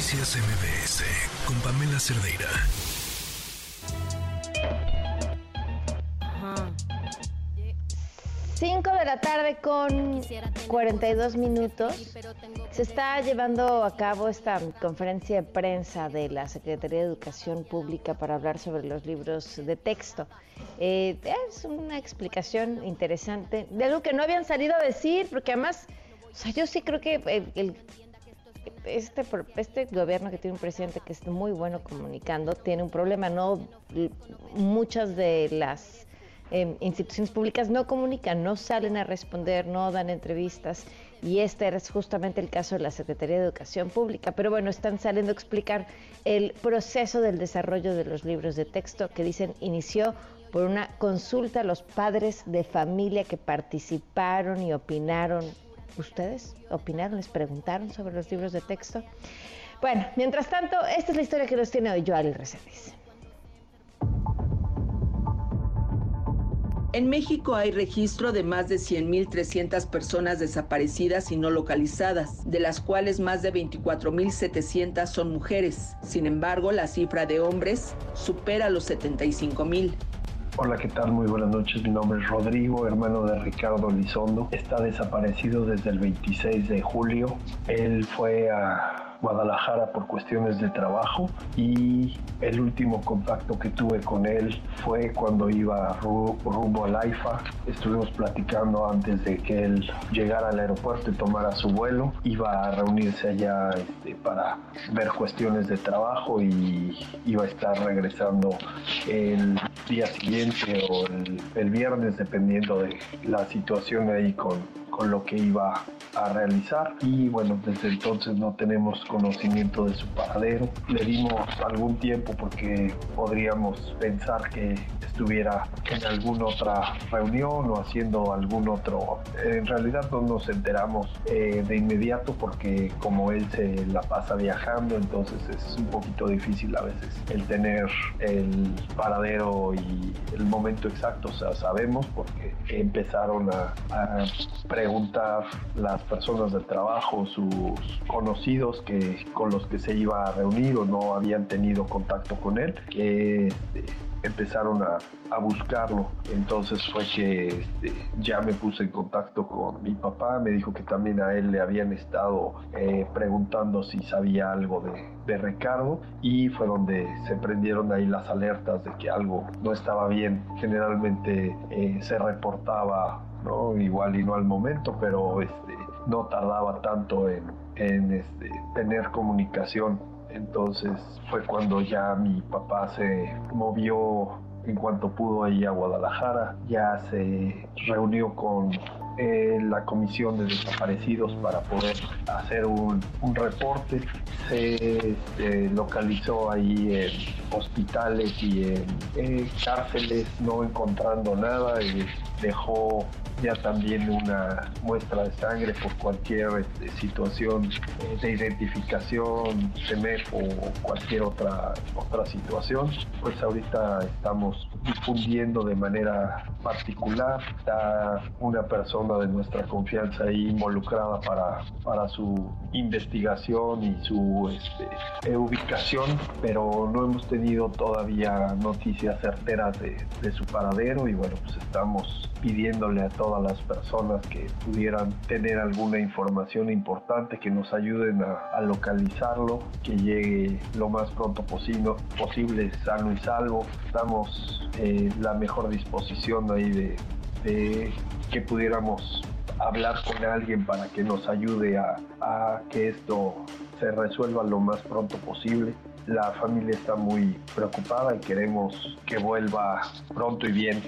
Noticias MBS con Pamela Cerdeira. Cinco de la tarde con 42 minutos. Se está llevando a cabo esta conferencia de prensa de la Secretaría de Educación Pública para hablar sobre los libros de texto. Eh, es una explicación interesante de algo que no habían salido a decir, porque además, o sea, yo sí creo que el este, este gobierno que tiene un presidente que es muy bueno comunicando tiene un problema, no muchas de las em, instituciones públicas no comunican, no salen a responder, no dan entrevistas y este es justamente el caso de la Secretaría de Educación Pública, pero bueno, están saliendo a explicar el proceso del desarrollo de los libros de texto que dicen inició por una consulta a los padres de familia que participaron y opinaron ¿Ustedes opinaron, les preguntaron sobre los libros de texto? Bueno, mientras tanto, esta es la historia que nos tiene hoy Joel Reséndiz. En México hay registro de más de 100.300 personas desaparecidas y no localizadas, de las cuales más de 24.700 son mujeres. Sin embargo, la cifra de hombres supera los 75.000. Hola, ¿qué tal? Muy buenas noches. Mi nombre es Rodrigo, hermano de Ricardo Lizondo. Está desaparecido desde el 26 de julio. Él fue a Guadalajara por cuestiones de trabajo y el último contacto que tuve con él fue cuando iba rumbo al AIFA. Estuvimos platicando antes de que él llegara al aeropuerto y tomara su vuelo. Iba a reunirse allá este, para ver cuestiones de trabajo y iba a estar regresando el día siguiente o el, el viernes dependiendo de la situación ahí con, con lo que iba a realizar. Y bueno desde entonces no tenemos conocimiento de su paradero. Le dimos algún tiempo porque podríamos pensar que estuviera en alguna otra reunión o haciendo algún otro. En realidad no nos enteramos eh, de inmediato porque como él se la pasa viajando entonces es un poquito difícil a veces el tener el paradero y el momento exacto. O sea sabemos porque empezaron a, a preguntar las personas del trabajo, sus conocidos que, con los que se iba a reunir o no habían tenido contacto con él, que este, empezaron a, buscarlo. Entonces fue que este, ya me puse en contacto con mi papá, me dijo que también a él le habían estado eh, preguntando si sabía algo de, Ricardo y fue donde se prendieron ahí las alertas de que algo no estaba bien. Generalmente eh, se reportaba ¿no? Igual y no al momento, pero este, no tardaba tanto en, este, tener comunicación. Entonces fue cuando ya mi papá se movió en cuanto pudo ahí a Guadalajara, ya se reunió con eh, la comisión de desaparecidos para poder hacer un, reporte. Se este, localizó ahí en hospitales y en, cárceles, no encontrando nada, y dejó ya también una muestra de sangre por cualquier este, situación de identificación, CEMEF o cualquier otra, otra situación. Pues ahorita estamos difundiendo de manera particular. Está una persona de nuestra confianza ahí involucrada para, para su investigación y su este, ubicación, pero no hemos tenido todavía noticias certeras de, su paradero y bueno, pues estamos pidiéndole a todas las personas que pudieran tener alguna información importante que nos ayuden a, localizarlo, que llegue lo más pronto posible, posible sano y salvo. Estamos en la mejor disposición ahí de que pudiéramos hablar con alguien para que nos ayude a, que esto se resuelva lo más pronto posible. La familia está muy preocupada y queremos que vuelva pronto y bien.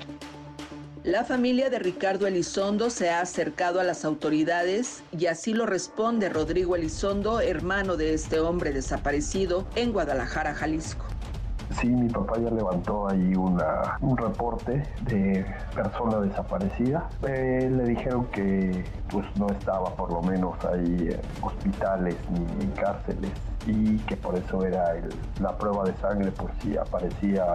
La familia de Ricardo Elizondo se ha acercado a las autoridades y así lo responde Rodrigo Elizondo, hermano de este hombre desaparecido en Guadalajara, Jalisco. Sí, mi papá ya levantó ahí una, un reporte de persona desaparecida. Eh, le dijeron que pues no estaba por lo menos ahí en hospitales ni en cárceles y que por eso era la prueba de sangre por si aparecía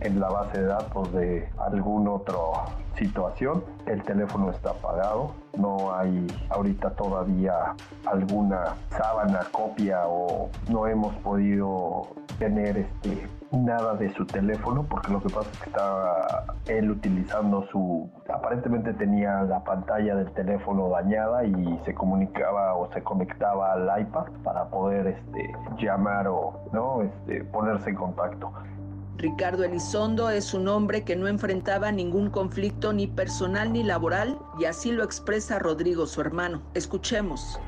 en la base de datos de algún otro situación. El teléfono está apagado, no hay ahorita todavía alguna sábana, copia o no hemos podido tener este nada de su teléfono porque lo que pasa es que estaba él utilizando su aparentemente tenía la pantalla del teléfono dañada y se comunicaba o se conectaba al iPad para poder este llamar o no este ponerse en contacto Ricardo Elizondo es un hombre que no enfrentaba ningún conflicto ni personal ni laboral y así lo expresa Rodrigo, su hermano. Escuchemos.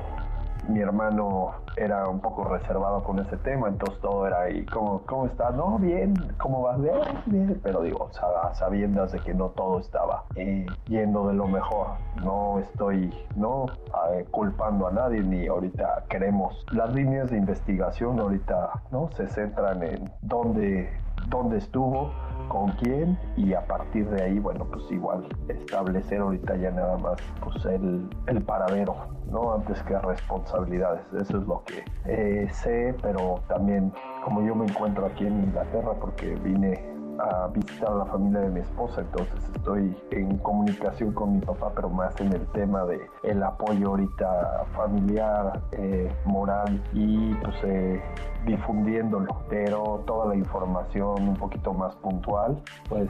Mi hermano era un poco reservado con ese tema, entonces todo era ahí, ¿cómo, cómo estás? No, bien, ¿cómo vas? Bien, bien. Pero digo, sabiendo de que no todo estaba eh, yendo de lo mejor. No estoy no eh, culpando a nadie ni ahorita queremos. Las líneas de investigación ahorita no se centran en dónde dónde estuvo, con quién y a partir de ahí, bueno, pues igual establecer ahorita ya nada más pues el, el paradero, ¿no? Antes que responsabilidades. Eso es lo que eh, sé, pero también como yo me encuentro aquí en Inglaterra porque vine a visitar a la familia de mi esposa, entonces estoy en comunicación con mi papá, pero más en el tema de el apoyo ahorita familiar, eh, moral y pues eh, difundiéndolo, pero toda la información un poquito más puntual, pues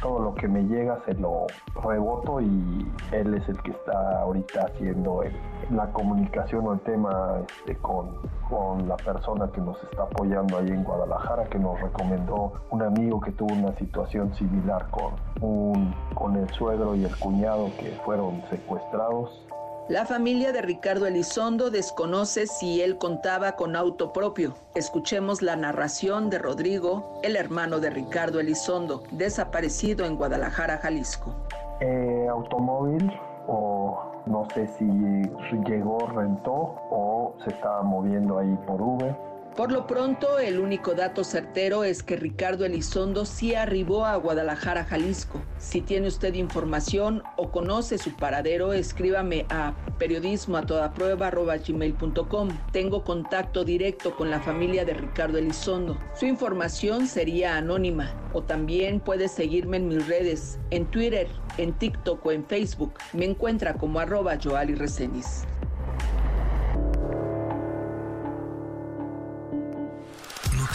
todo lo que me llega se lo reboto y él es el que está ahorita haciendo la comunicación o el tema este, con, con la persona que nos está apoyando ahí en Guadalajara, que nos recomendó un amigo que tuvo una situación similar con, un, con el suegro y el cuñado que fueron secuestrados la familia de Ricardo Elizondo desconoce si él contaba con auto propio. Escuchemos la narración de Rodrigo, el hermano de Ricardo Elizondo, desaparecido en Guadalajara, Jalisco. Eh, automóvil o no sé si llegó, rentó o se estaba moviendo ahí por Uber por lo pronto, el único dato certero es que Ricardo Elizondo sí arribó a Guadalajara, Jalisco. Si tiene usted información o conoce su paradero, escríbame a periodismo Tengo contacto directo con la familia de Ricardo Elizondo. Su información sería anónima o también puede seguirme en mis redes, en Twitter, en TikTok o en Facebook. Me encuentra como arroba Joali.